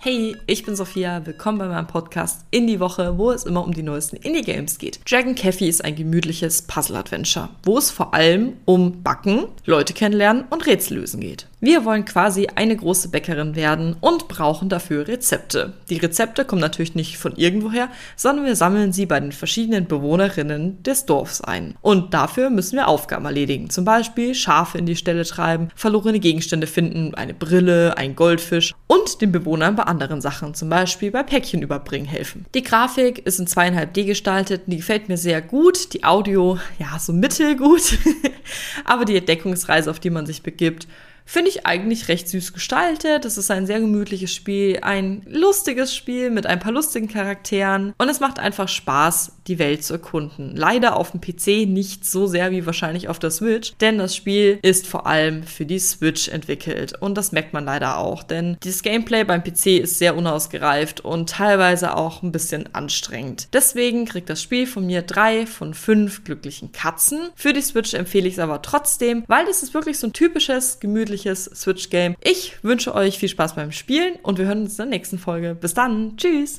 Hey, ich bin Sophia, willkommen bei meinem Podcast in die Woche, wo es immer um die neuesten Indie-Games geht. Dragon Cafe ist ein gemütliches Puzzle-Adventure, wo es vor allem um Backen, Leute kennenlernen und Rätsel lösen geht. Wir wollen quasi eine große Bäckerin werden und brauchen dafür Rezepte. Die Rezepte kommen natürlich nicht von irgendwoher, sondern wir sammeln sie bei den verschiedenen Bewohnerinnen des Dorfs ein. Und dafür müssen wir Aufgaben erledigen, zum Beispiel Schafe in die Stelle treiben, verlorene Gegenstände finden, eine Brille, ein Goldfisch und den Bewohnern bei anderen Sachen, zum Beispiel bei Päckchen überbringen helfen. Die Grafik ist in zweieinhalb D gestaltet, die gefällt mir sehr gut, die Audio ja so mittelgut, aber die Entdeckungsreise, auf die man sich begibt, finde ich eigentlich recht süß gestaltet. Es ist ein sehr gemütliches Spiel, ein lustiges Spiel mit ein paar lustigen Charakteren und es macht einfach Spaß, die Welt zu erkunden. Leider auf dem PC nicht so sehr wie wahrscheinlich auf der Switch, denn das Spiel ist vor allem für die Switch entwickelt und das merkt man leider auch, denn das Gameplay beim PC ist sehr unausgereift und teilweise auch ein bisschen anstrengend. Deswegen kriegt das Spiel von mir drei von fünf glücklichen Katzen. Für die Switch empfehle ich es aber trotzdem, weil es ist wirklich so ein typisches, gemütliches gemütliches Switch-Game. Ich wünsche euch viel Spaß beim Spielen und wir hören uns in der nächsten Folge. Bis dann. Tschüss.